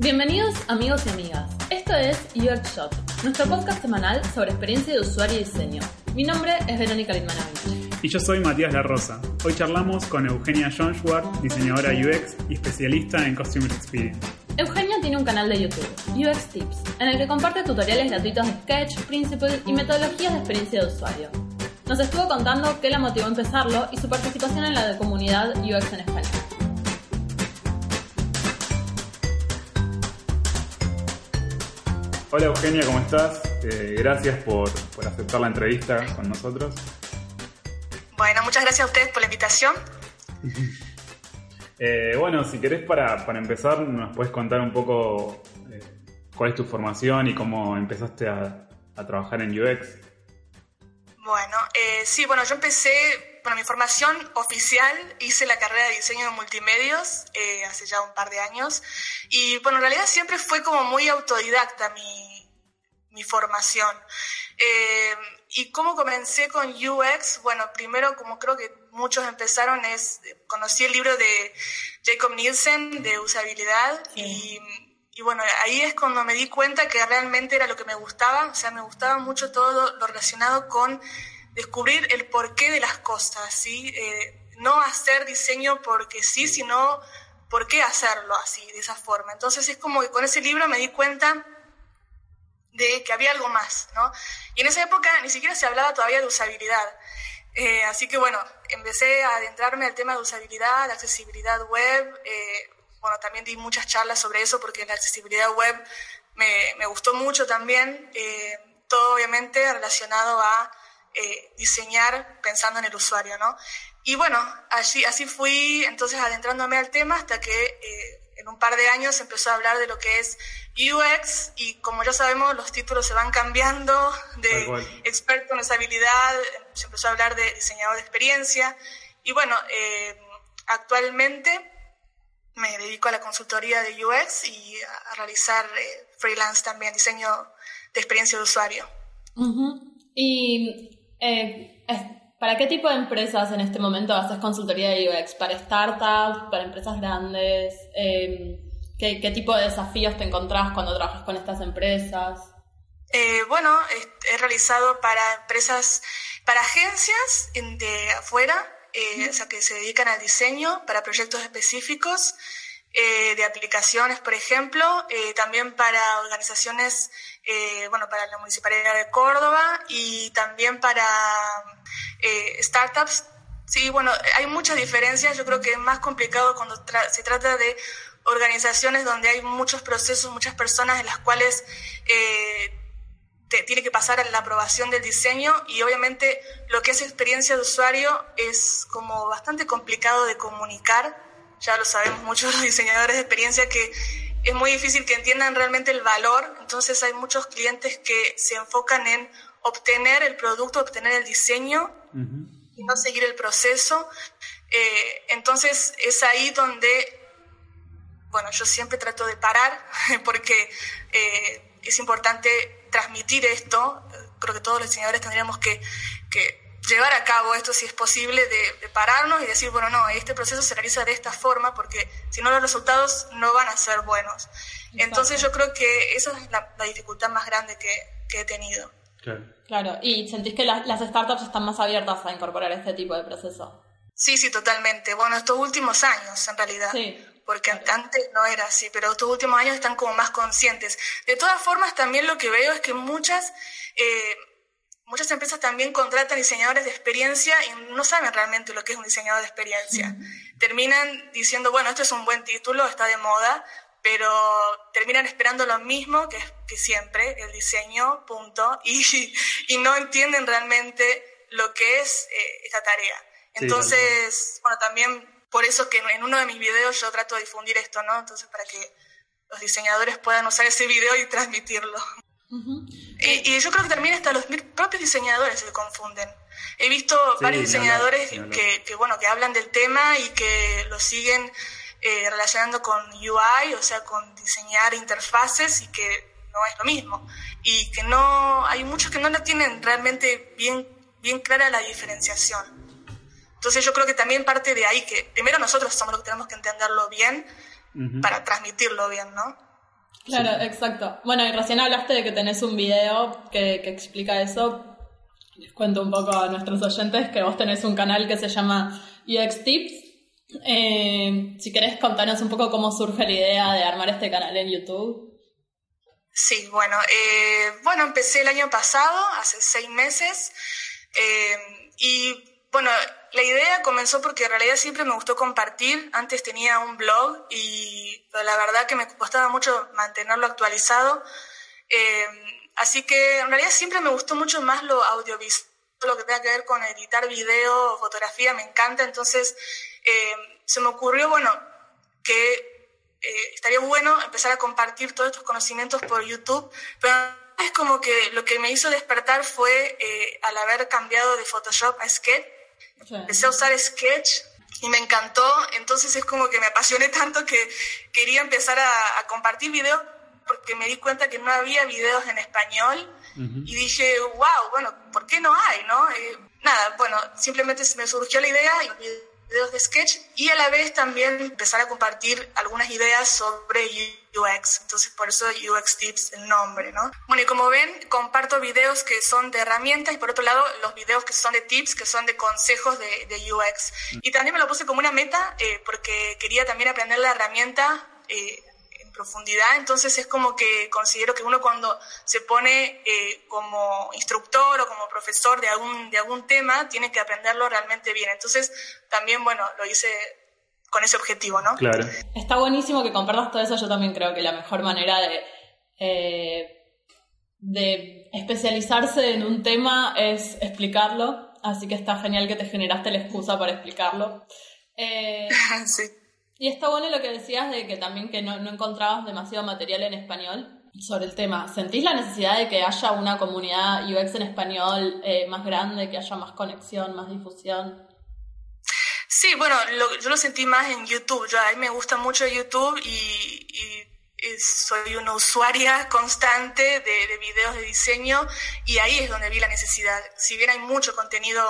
Bienvenidos amigos y amigas. Esto es UX Shop, nuestro podcast semanal sobre experiencia de usuario y diseño. Mi nombre es Verónica Litmanovich. Y yo soy Matías La Rosa. Hoy charlamos con Eugenia Jonschwart, diseñadora UX y especialista en Customer Experience. Eugenia tiene un canal de YouTube, UX Tips, en el que comparte tutoriales gratuitos de Sketch, Principle y metodologías de experiencia de usuario. Nos estuvo contando qué la motivó a empezarlo y su participación en la comunidad UX en España. Hola Eugenia, ¿cómo estás? Eh, gracias por, por aceptar la entrevista con nosotros. Bueno, muchas gracias a ustedes por la invitación. Eh, bueno, si querés para, para, empezar, nos puedes contar un poco eh, cuál es tu formación y cómo empezaste a, a trabajar en UX. Bueno, sí, bueno, yo empecé, bueno, mi formación oficial, hice la carrera de diseño de multimedios eh, hace ya un par de años y bueno, en realidad siempre fue como muy autodidacta mi, mi formación. Eh, ¿Y cómo comencé con UX? Bueno, primero, como creo que muchos empezaron, es conocí el libro de Jacob Nielsen de usabilidad sí. y, y, bueno, ahí es cuando me di cuenta que realmente era lo que me gustaba, o sea, me gustaba mucho todo lo relacionado con descubrir el porqué de las cosas, ¿sí? Eh, no hacer diseño porque sí, sino por qué hacerlo así, de esa forma. Entonces es como que con ese libro me di cuenta de que había algo más, ¿no? Y en esa época ni siquiera se hablaba todavía de usabilidad. Eh, así que bueno, empecé a adentrarme al tema de usabilidad, de accesibilidad web. Eh, bueno, también di muchas charlas sobre eso porque la accesibilidad web me, gustó mucho también. Eh, todo obviamente relacionado a diseñar pensando en el usuario, ¿no? Y bueno, así, así fui entonces adentrándome al tema hasta que en un par de años se empezó a hablar de lo que es UX y como ya sabemos los títulos se van cambiando de experto en usabilidad, se empezó a hablar de diseñador de experiencia y bueno, eh, actualmente me dedico a la consultoría de UX y a, realizar eh, freelance también, diseño de experiencia de usuario. Uh -huh. Y eh, ¿para qué tipo de empresas en este momento haces consultoría de UX? ¿Para startups? ¿Para empresas grandes? Eh, ¿Qué, ¿Qué, tipo de desafíos te encontrás cuando trabajas con estas empresas? Eh, bueno, he, he, realizado para empresas, para agencias de afuera, eh, o sea, que se dedican al diseño, para proyectos específicos, eh, de aplicaciones, por ejemplo, eh, también para organizaciones, eh, bueno, para la Municipalidad de Córdoba y también para startups. Sí, bueno, hay muchas diferencias. Yo creo que es más complicado cuando se trata de organizaciones donde hay muchos procesos, muchas personas en las cuales tiene que pasar la aprobación del diseño y obviamente lo que es experiencia de usuario es como bastante complicado de comunicar, ya lo sabemos muchos los diseñadores de experiencia que es muy difícil que entiendan realmente el valor, entonces hay muchos clientes que se enfocan en obtener el producto, obtener el diseño uh -huh. y no seguir el proceso. Eh, entonces es ahí donde bueno, yo siempre trato de parar porque eh, es importante transmitir esto. Creo que todos los diseñadores tendríamos que, que llevar a cabo esto si es posible, de, de, pararnos y decir, bueno, no, este proceso se realiza de esta forma porque si no los resultados no van a ser buenos. Exacto. Entonces yo creo que esa es la, la dificultad más grande que, que he tenido. Claro. claro, y sentís que las, las startups están más abiertas a incorporar este tipo de proceso. Sí, sí, totalmente. Bueno, estos últimos años, en realidad. Sí porque antes no era así, pero estos últimos años están como más conscientes. De todas formas, también lo que veo es que muchas, eh, muchas empresas también contratan diseñadores de experiencia y no saben realmente lo que es un diseñador de experiencia. Terminan diciendo, bueno, esto es un buen título, está de moda, pero terminan esperando lo mismo que, que siempre, el diseño, punto, y, y no entienden realmente lo que es eh, esta tarea. Entonces, bueno, también por eso que en uno de mis videos yo trato de difundir esto, ¿no? Entonces, para que los diseñadores puedan usar ese video y transmitirlo. Y, yo creo que también hasta los propios diseñadores se confunden. He visto varios diseñadores que, bueno, que hablan del tema y que lo siguen eh, relacionando con UI, o sea, con diseñar interfaces y que no es lo mismo. Y que no, hay muchos que no la tienen realmente bien, bien clara la diferenciación. Entonces yo creo que también parte de ahí que primero nosotros somos los que tenemos que entenderlo bien para transmitirlo bien, ¿no? Claro, exacto. Bueno, y recién hablaste de que tenés un video que, que explica eso. Les cuento un poco a nuestros oyentes que vos tenés un canal que se llama UX Tips. Eh, si querés contarnos un poco cómo surge la idea de armar este canal en YouTube. Sí, bueno, eh, bueno, empecé el año pasado, hace seis meses, eh, y bueno, la idea comenzó porque en realidad siempre me gustó compartir. Antes tenía un blog y la verdad que me costaba mucho mantenerlo actualizado. Eh, así que en realidad siempre me gustó mucho más lo audiovisual, lo que tenga que ver con editar video, fotografía, me encanta. Entonces eh, se me ocurrió, bueno, que eh, estaría bueno empezar a compartir todos estos conocimientos por YouTube, pero es como que lo que me hizo despertar fue al haber cambiado de Photoshop a Sketch Empecé a usar Sketch y me encantó, entonces es como que me apasioné tanto que quería empezar a, compartir videos porque me di cuenta que no había videos en español y dije, wow, bueno, ¿por qué no hay? no? Eh, nada, bueno, simplemente me surgió la idea y videos de sketch y a la vez también empezar a compartir algunas ideas sobre UX. Entonces, por eso UX Tips el nombre, ¿no? Bueno, y como ven, comparto videos que son de herramientas y por otro lado, los videos que son de tips, que son de consejos de, de UX. Mm. Y también me lo puse como una meta eh, porque quería también aprender la herramienta. Eh, profundidad, entonces es como que considero que uno cuando se pone eh, como instructor o como profesor de algún, de algún tema, tiene que aprenderlo realmente bien. Entonces también, bueno, lo hice con ese objetivo, ¿no? Claro. Está buenísimo que compartas todo eso, yo también creo que la mejor manera de... Eh, de especializarse en un tema es explicarlo, así que está genial que te generaste la excusa para explicarlo. Eh, sí. Y está bueno lo que decías de que también que no, encontrabas demasiado material en español sobre el tema. ¿Sentís la necesidad de que haya una comunidad UX en español eh, más grande, que haya más conexión, más difusión? Sí, bueno, yo lo sentí más en YouTube. Yo, a mí me gusta mucho YouTube y, soy una usuaria constante de, de, videos de diseño y ahí es donde vi la necesidad. Si bien hay mucho contenido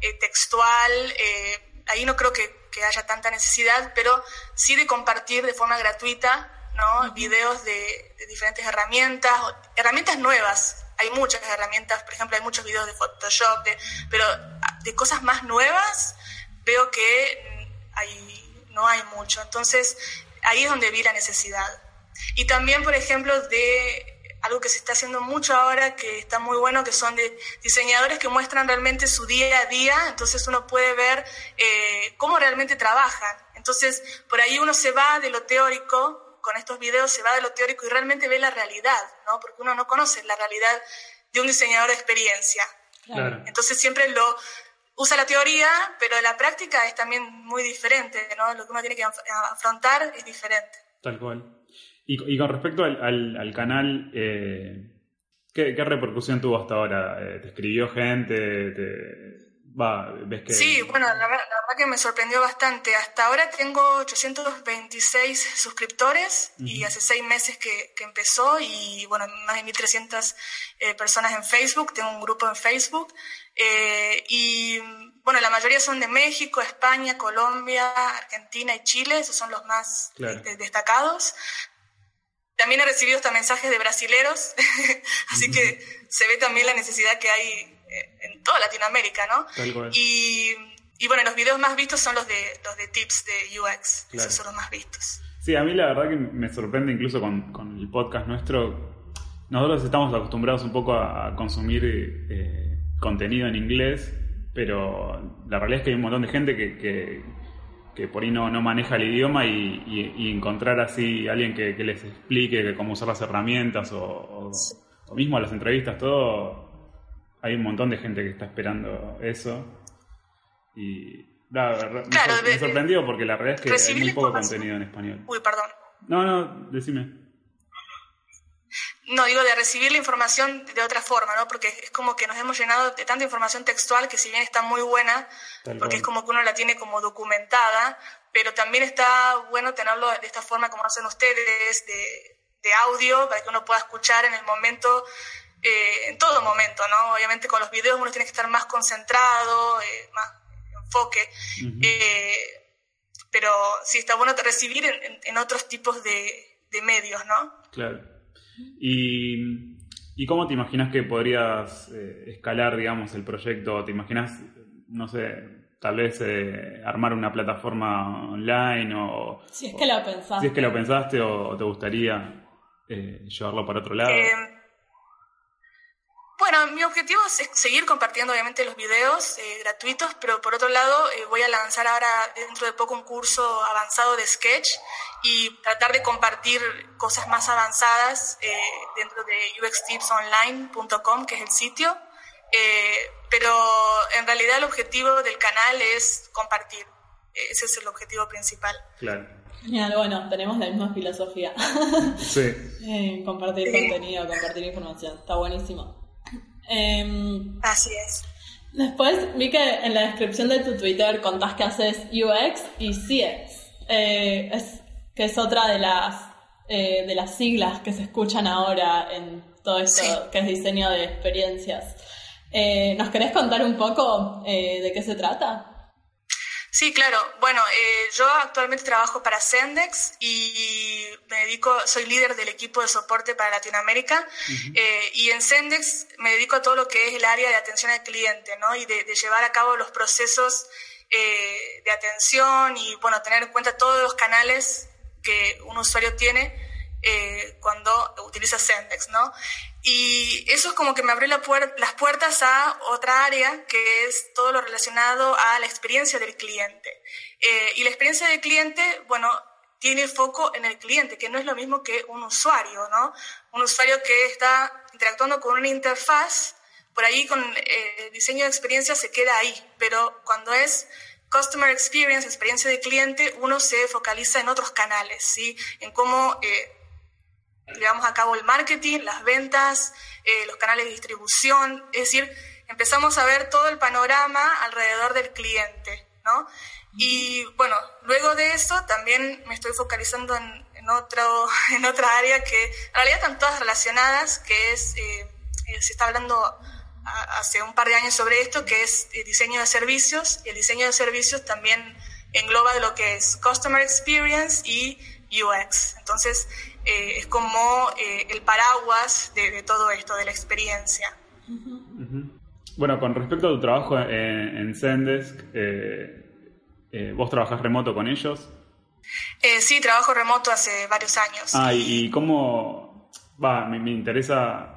eh, textual, eh, ahí no creo que que haya tanta necesidad, pero sí de compartir de forma gratuita ¿no? videos de, diferentes herramientas, herramientas nuevas. Hay muchas herramientas, por ejemplo, hay muchos videos de Photoshop, pero ah, de cosas más nuevas veo que mm, no hay mucho. Entonces, ahí es donde vi la necesidad. Y también, por ejemplo, de algo que se está haciendo mucho ahora, que está muy bueno, que son de diseñadores que muestran realmente su día a día, entonces uno puede ver eh, cómo realmente trabajan. Entonces, por ahí uno se va de lo teórico, con estos videos se va de lo teórico y realmente ve la realidad, ¿no? Porque uno no conoce la realidad de un diseñador de experiencia. Entonces siempre lo usa la teoría, pero la práctica es también muy diferente, ¿no? Lo que uno tiene que afrontar es diferente. Tal cual. Y, con respecto al, canal, eh, ¿qué, repercusión tuvo hasta ahora? Eh, ¿Te escribió gente? va, ¿ves que... Sí, bueno, la, verdad que me sorprendió bastante. Hasta ahora tengo 826 suscriptores y hace seis meses que, empezó y bueno, más de 1.300 eh, personas en Facebook. Tengo un grupo en Facebook. y bueno, la mayoría son de México, España, Colombia, Argentina y Chile, esos son los más destacados. También he recibido hasta mensajes de brasileros, así que se ve también la necesidad que hay eh, en toda Latinoamérica, ¿no? Y, y, bueno, los videos más vistos son los de, los de tips de UX, esos son los más vistos. Sí, a mí la verdad que me sorprende incluso con, con el podcast nuestro. Nosotros estamos acostumbrados un poco a, consumir eh, contenido en inglés, pero la realidad es que hay un montón de gente que que por ahí no, no maneja el idioma y, encontrar así alguien que, les explique cómo usar las herramientas o, o, mismo a las entrevistas, todo, hay un montón de gente que está esperando eso. Y, claro, me, sorprendió porque la realidad es que hay muy poco contenido en español. Uy, perdón. No, no, decime. No, digo de recibir la información de otra forma, ¿no? Porque es como que nos hemos llenado de tanta información textual que si bien está muy buena, porque es como que uno la tiene como documentada, pero también está bueno tenerlo de esta forma como hacen ustedes, de, de audio, para que uno pueda escuchar en el momento, eh, en todo momento, ¿no? Obviamente con los videos uno tiene que estar más concentrado, eh, más enfoque, eh, pero sí está bueno recibir en, en otros tipos de, de medios, ¿no? Claro. ¿Y, y cómo te imaginas que podrías eh, escalar, digamos, el proyecto? ¿Te imaginas, no sé, tal vez eh, armar una plataforma online o... Si es que lo pensaste. Si es que lo pensaste o, te gustaría eh, llevarlo para otro lado. Bueno, mi objetivo es seguir compartiendo obviamente los videos eh, gratuitos, pero por otro lado eh, voy a lanzar ahora dentro de poco un curso avanzado de Sketch y tratar de compartir cosas más avanzadas eh, dentro de uxtipsonline.com, que es el sitio. pero en realidad el objetivo del canal es compartir. Ese es el objetivo principal. Claro. Genial, bueno, tenemos la misma filosofía. Sí. compartir contenido, compartir información. Está buenísimo. Em, Así es. Después vi que en la descripción de tu Twitter contás que haces UX y CX, eh, es, que es otra de las, eh, de las siglas que se escuchan ahora en todo esto que es diseño de experiencias. Eh, ¿Nos querés contar un poco de qué se trata? Sí, claro. Bueno, eh, yo actualmente trabajo para Sendex y me dedico, soy líder del equipo de soporte para Latinoamérica eh, y en Sendex me dedico a todo lo que es el área de atención al cliente, ¿no? Y de, llevar a cabo los procesos eh, de atención y, bueno, tener en cuenta todos los canales que un usuario tiene cuando utiliza Sendex, ¿no? Y eso es como que me abrió las puertas a otra área que es todo lo relacionado a la experiencia del cliente. Eh, y la experiencia del cliente, bueno, tiene foco en el cliente, que no es lo mismo que un usuario, ¿no? Un usuario que está interactuando con una interfaz, por ahí con eh, diseño de experiencia se queda ahí, pero cuando es Customer Experience, experiencia del cliente, uno se focaliza en otros canales, ¿sí? En cómo... Eh, llevamos a cabo el marketing, las ventas, eh, los canales de distribución, es decir, empezamos a ver todo el panorama alrededor del cliente, ¿no? Y bueno, luego de eso también me estoy focalizando en, otro, en otra área que en realidad están todas relacionadas, que es, eh, eh, se está hablando hace un par de años sobre esto, que es el diseño de servicios, y el diseño de servicios también engloba lo que es Customer Experience y UX. Entonces, eh, es como eh, el paraguas de, todo esto, de la experiencia. Bueno, con respecto a tu trabajo en, en Zendesk, eh, ¿vos trabajás remoto con ellos? sí, trabajo remoto hace varios años. Ah, y, cómo, va, me, interesa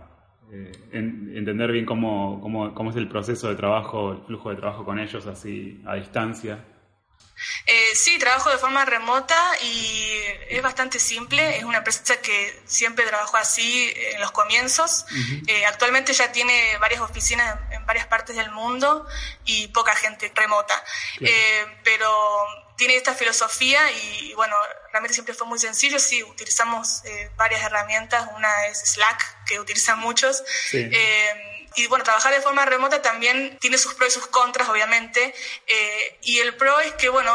entender bien cómo, cómo, cómo es el proceso de trabajo, el flujo de trabajo con ellos así a distancia. Eh, sí, trabajo de forma remota y es bastante simple. Es una empresa que siempre trabajó así en los comienzos. Eh, actualmente ya tiene varias oficinas en, varias partes del mundo y poca gente remota. Eh, pero tiene esta filosofía y, bueno, realmente siempre fue muy sencillo. Sí, utilizamos varias herramientas. Una es Slack, que utilizan muchos. Y bueno, trabajar de forma remota también tiene sus pros y sus contras, obviamente. Eh, y el pro es que, bueno,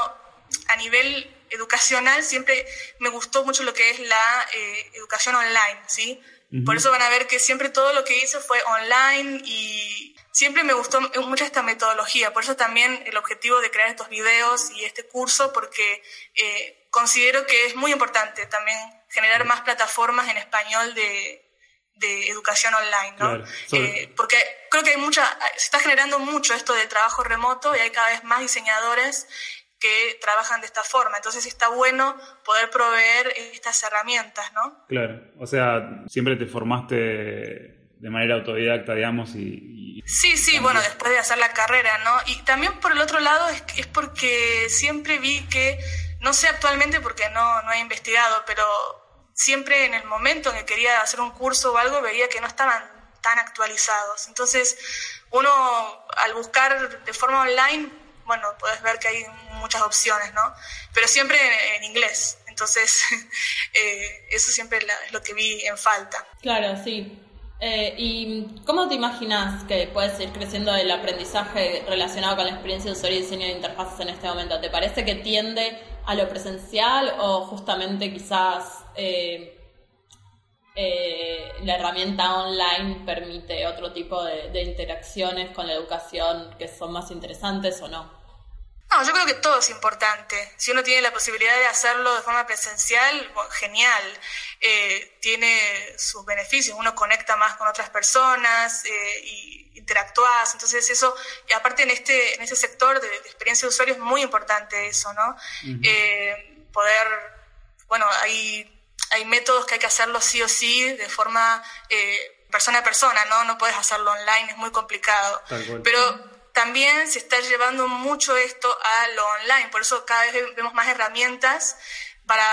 a nivel educacional siempre me gustó mucho lo que es la eh, educación online, ¿sí? Por eso van a ver que siempre todo lo que hice fue online y siempre me gustó mucho esta metodología. Por eso también el objetivo de crear estos videos y este curso, porque eh, considero que es muy importante también generar más plataformas en español de, de educación online, ¿no? Eh, porque creo que hay mucha, se está generando mucho esto del trabajo remoto y hay cada vez más diseñadores que trabajan de esta forma. Entonces está bueno poder proveer estas herramientas, ¿no? Claro, o sea, siempre te formaste de manera autodidacta, digamos, y... sí, sí, bueno, después de hacer la carrera, ¿no? Y también por el otro lado es, es porque siempre vi que, no sé actualmente porque no, no he investigado, pero siempre en el momento en que quería hacer un curso o algo veía que no estaban tan actualizados. Entonces, uno al buscar de forma online bueno, puedes ver que hay muchas opciones, ¿no? Pero siempre en, inglés. Entonces, eh, eso siempre es lo que vi en falta. Claro, sí. Eh, ¿Y cómo te imaginas que puedes ir creciendo el aprendizaje relacionado con la experiencia de usuario y diseño de interfaces en este momento? ¿Te parece que tiende a lo presencial o justamente quizás eh, eh, la herramienta online permite otro tipo de, interacciones con la educación que son más interesantes o no? No, yo creo que todo es importante. Si uno tiene la posibilidad de hacerlo de forma presencial, genial. Eh, tiene sus beneficios. Uno conecta más con otras personas eh, y interactúas. Entonces eso, y aparte en este, en este sector de, experiencia de usuario es muy importante eso, ¿no? poder, bueno, hay hay métodos que hay que hacerlo sí o sí de forma eh, persona a persona, ¿no? No puedes hacerlo online, es muy complicado. Pero también se está llevando mucho esto a lo online, por eso cada vez vemos más herramientas para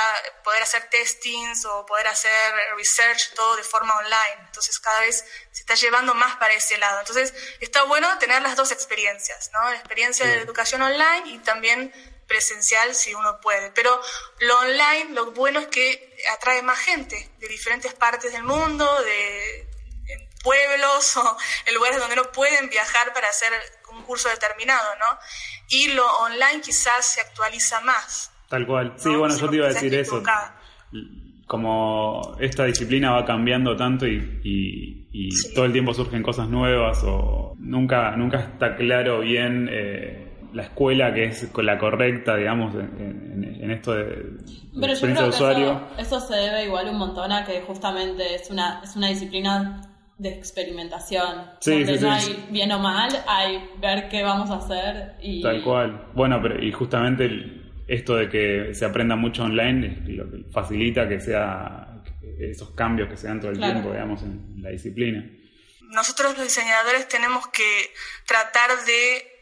poder hacer testings o poder hacer research, todo de forma online. Entonces cada vez se está llevando más para ese lado. Entonces está bueno tener las dos experiencias, ¿no? La experiencia de educación online y también presencial si uno puede. Pero lo online, lo bueno es que atrae más gente de diferentes partes del mundo, de pueblos o en lugares donde no pueden viajar para hacer un curso determinado, ¿no? Y lo online quizás se actualiza más. Tal cual. Sí, bueno, yo te iba a decir eso. Como esta disciplina va cambiando tanto y, todo el tiempo surgen cosas nuevas o nunca, nunca está claro bien eh, la escuela que es la correcta, digamos, en, esto de, Pero yo creo que usuario. Eso, se debe igual un montón a que justamente es una, es una disciplina de experimentación. Sí, donde no hay bien o mal, hay ver qué vamos a hacer y... Tal cual. Bueno, pero y justamente esto de que se aprenda mucho online es lo que facilita que sea esos cambios que se dan todo el tiempo, digamos, en la disciplina. Nosotros los diseñadores tenemos que tratar de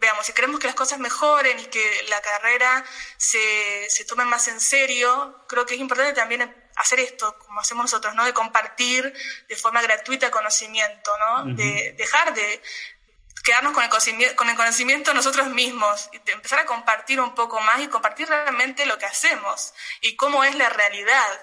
veamos, si queremos que las cosas mejoren y que la carrera se, se tome más en serio, creo que es importante también hacer esto, como hacemos nosotros, ¿no? De compartir de forma gratuita conocimiento, ¿no? De dejar de quedarnos con el, conocimiento, con el conocimiento nosotros mismos y de empezar a compartir un poco más y compartir realmente lo que hacemos y cómo es la realidad.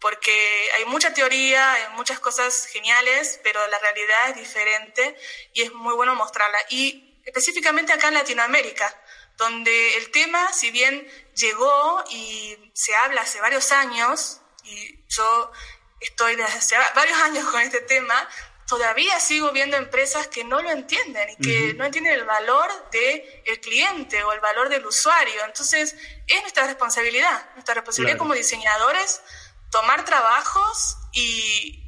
Porque hay mucha teoría, hay muchas cosas geniales, pero la realidad es diferente y es muy bueno mostrarla. Y específicamente acá en Latinoamérica, donde el tema, si bien llegó y se habla hace varios años, y yo estoy desde hace varios años con este tema, todavía sigo viendo empresas que no lo entienden y que no entienden el valor del el cliente o el valor del usuario. Entonces, es nuestra responsabilidad, nuestra responsabilidad como diseñadores, tomar trabajos y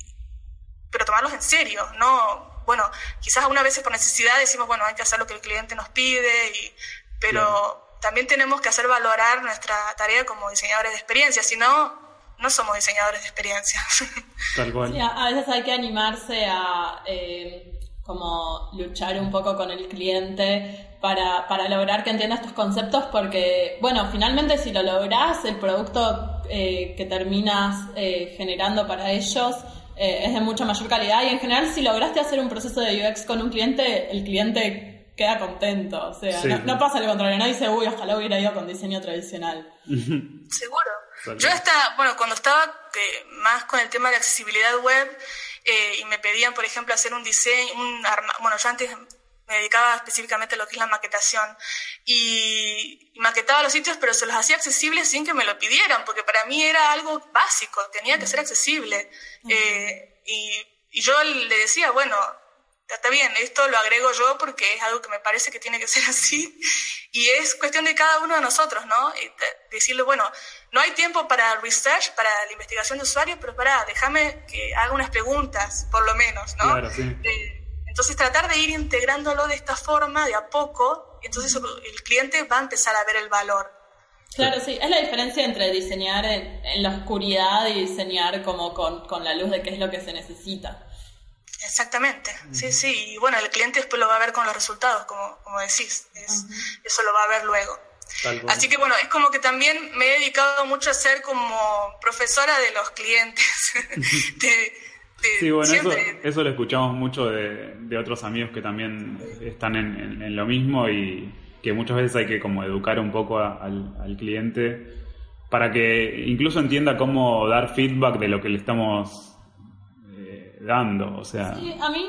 pero tomarlos en serio, no bueno, quizás algunas veces por necesidad decimos, bueno, hay que hacer lo que el cliente nos pide, y, pero también tenemos que hacer valorar nuestra tarea como diseñadores de experiencia, si no, no somos diseñadores de experiencia. Tal cual. a veces hay que animarse a eh, como luchar un poco con el cliente para, para, lograr que entienda estos conceptos porque, bueno, finalmente si lo logras, el producto eh, que terminas eh, generando para ellos eh, es de mucha mayor calidad y en general si lograste hacer un proceso de UX con un cliente, el cliente queda contento. O sea, no, pasa lo contrario, nadie dice, uy, ojalá hubiera ido con diseño tradicional. Seguro. Yo estaba, bueno, cuando estaba eh, más con el tema de accesibilidad web eh, y me pedían, por ejemplo, hacer un diseño, un arma, bueno, yo antes me dedicaba específicamente a lo que es la maquetación y, maquetaba los sitios pero se los hacía accesibles sin que me lo pidieran porque para mí era algo básico, tenía que ser accesible eh, y, y, yo le decía, bueno, está bien, esto lo agrego yo porque es algo que me parece que tiene que ser así y es cuestión de cada uno de nosotros, ¿no? Decirle, bueno, no hay tiempo para research, para la investigación de usuarios, pero para, déjame que haga unas preguntas, por lo menos, ¿no? Claro, sí. Entonces tratar de ir integrándolo de esta forma, de a poco, y entonces el cliente va a empezar a ver el valor. Claro, sí, es la diferencia entre diseñar en, la oscuridad y diseñar como con, la luz de qué es lo que se necesita. Exactamente, sí, sí, y bueno, el cliente después lo va a ver con los resultados, como, como decís, eso lo va a ver luego. Así que bueno, es como que también me he dedicado mucho a ser como profesora de los clientes, de, Sí, bueno, eso, lo escuchamos mucho de, otros amigos que también están en, lo mismo y, que muchas veces hay que como educar un poco al, al cliente para que incluso entienda cómo dar feedback de lo que le estamos eh, dando. O sea. Sí, a mí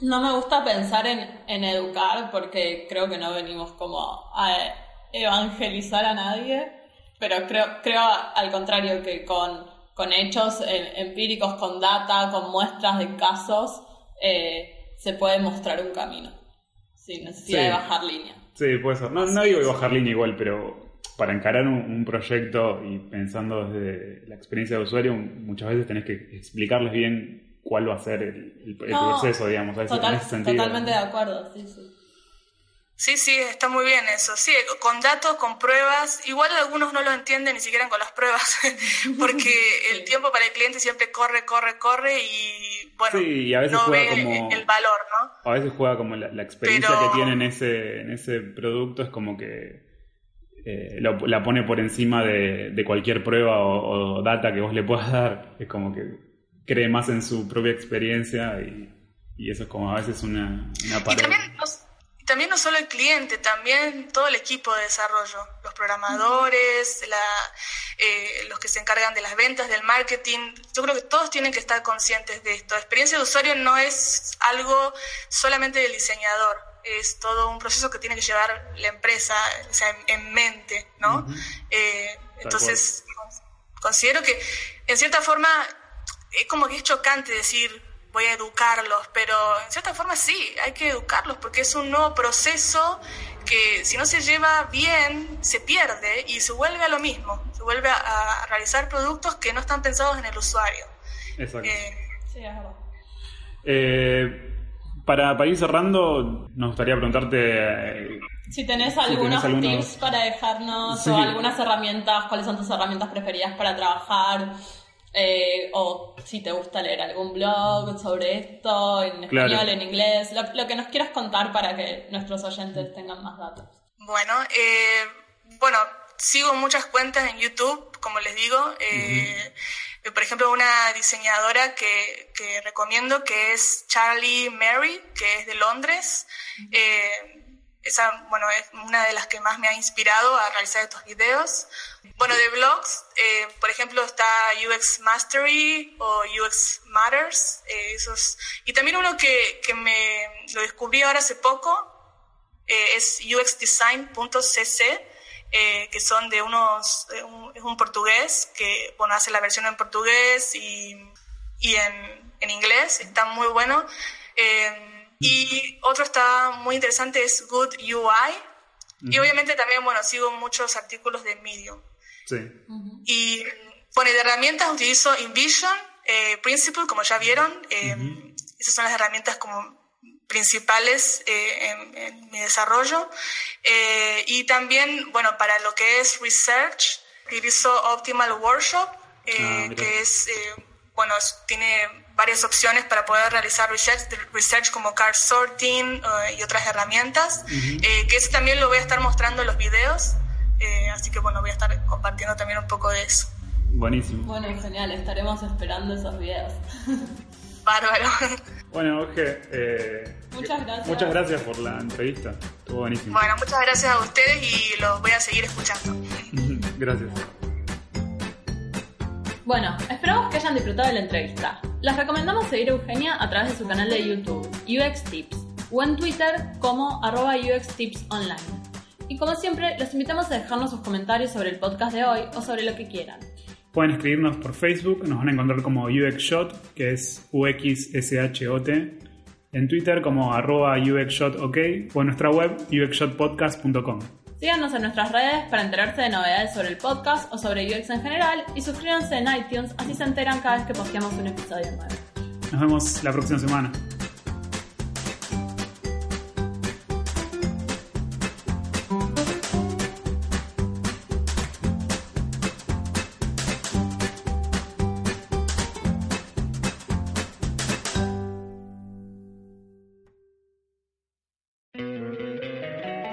no me gusta pensar en, en, educar porque creo que no venimos como a evangelizar a nadie, pero creo, creo al contrario que con, con hechos empíricos, con data, con muestras de casos, eh, se puede mostrar un camino sin necesidad de bajar línea. Sí, puede ser. No, no digo bajar línea igual, pero para encarar un, proyecto y pensando desde la experiencia de usuario, muchas veces tenés que explicarles bien cuál va a ser el, proceso, digamos, a total, en ese sentido. Totalmente de acuerdo, sí, sí. Sí, sí, está muy bien eso. Sí, con datos, con pruebas. Igual algunos no lo entienden ni siquiera con las pruebas, porque el tiempo para el cliente siempre corre, corre, corre y bueno, sí, a veces no juega ve como, el valor, ¿no? A veces juega como la, experiencia que tiene en ese, en ese producto, es como que eh, la pone por encima de, cualquier prueba o, data que vos le puedas dar. Es como que cree más en su propia experiencia y, eso es como a veces una, una pared. Y también, no, también no solo el cliente, también todo el equipo de desarrollo, los programadores, la, eh, los que se encargan de las ventas, del marketing. Yo creo que todos tienen que estar conscientes de esto. La experiencia de usuario no es algo solamente del diseñador es todo un proceso que tiene que llevar la empresa o sea, en, mente, ¿no? Eh, entonces, considero que en cierta forma es como que es chocante decir voy a educarlos, pero en cierta forma sí, hay que educarlos porque es un nuevo proceso que si no se lleva bien, se pierde y se vuelve a lo mismo, se vuelve a, realizar productos que no están pensados en el usuario. Exacto. Eh, sí, es verdad. Eh, para, ir cerrando, nos gustaría preguntarte... Eh, si tenés algunos, tips para dejarnos o algunas herramientas, cuáles son tus herramientas preferidas para trabajar, eh, o si te gusta leer algún blog sobre esto, en español, en inglés, lo, que nos quieras contar para que nuestros oyentes tengan más datos. Bueno, eh, bueno, sigo muchas cuentas en YouTube, como les digo. Eh, por ejemplo, una diseñadora que, que, recomiendo que es Charlie Mary, que es de Londres. Eh, esa, bueno, es una de las que más me ha inspirado a realizar estos videos. Bueno, de blogs, eh, por ejemplo, está UX Mastery o UX Matters. Eh, esos, y también uno que, que, me lo descubrí ahora hace poco es uxdesign.cc eh, que son de unos, es un portugués que bueno, hace la versión en portugués y, y en, en, inglés, está muy bueno. Eh, y otro está muy interesante es Good UI. Y obviamente también, bueno, sigo muchos artículos de Medium. Sí. Y bueno, de herramientas utilizo InVision, eh, Principle, como ya vieron. Esas son las herramientas como principales eh, en, mi desarrollo. Eh, y también, bueno, para lo que es research, utilizo Optimal Workshop, eh, ah, que es, bueno, tiene varias opciones para poder realizar research, research como card sorting y otras herramientas, que eso también lo voy a estar mostrando en los videos, así que bueno, voy a estar compartiendo también un poco de eso. Buenísimo. Bueno, genial, estaremos esperando esos videos. Bárbaro. Bueno, Oje, eh, muchas gracias. Muchas gracias por la entrevista. Estuvo buenísimo. Bueno, muchas gracias a ustedes y los voy a seguir escuchando. gracias. Bueno, esperamos que hayan disfrutado de la entrevista. Les recomendamos seguir a Eugenia a través de su canal de YouTube, UX Tips, o en Twitter como arroba UX Tips Online. Y como siempre, los invitamos a dejarnos sus comentarios sobre el podcast de hoy o sobre lo que quieran. Pueden escribirnos por Facebook, nos van a encontrar como UXShot, que es UXSHOT, en Twitter como arroba UXShotOK o en nuestra web uxshotpodcast.com. Síganos en nuestras redes para enterarse de novedades sobre el podcast o sobre UX en general y suscríbanse en iTunes, así se enteran cada vez que posteamos un episodio nuevo. Nos vemos la próxima semana.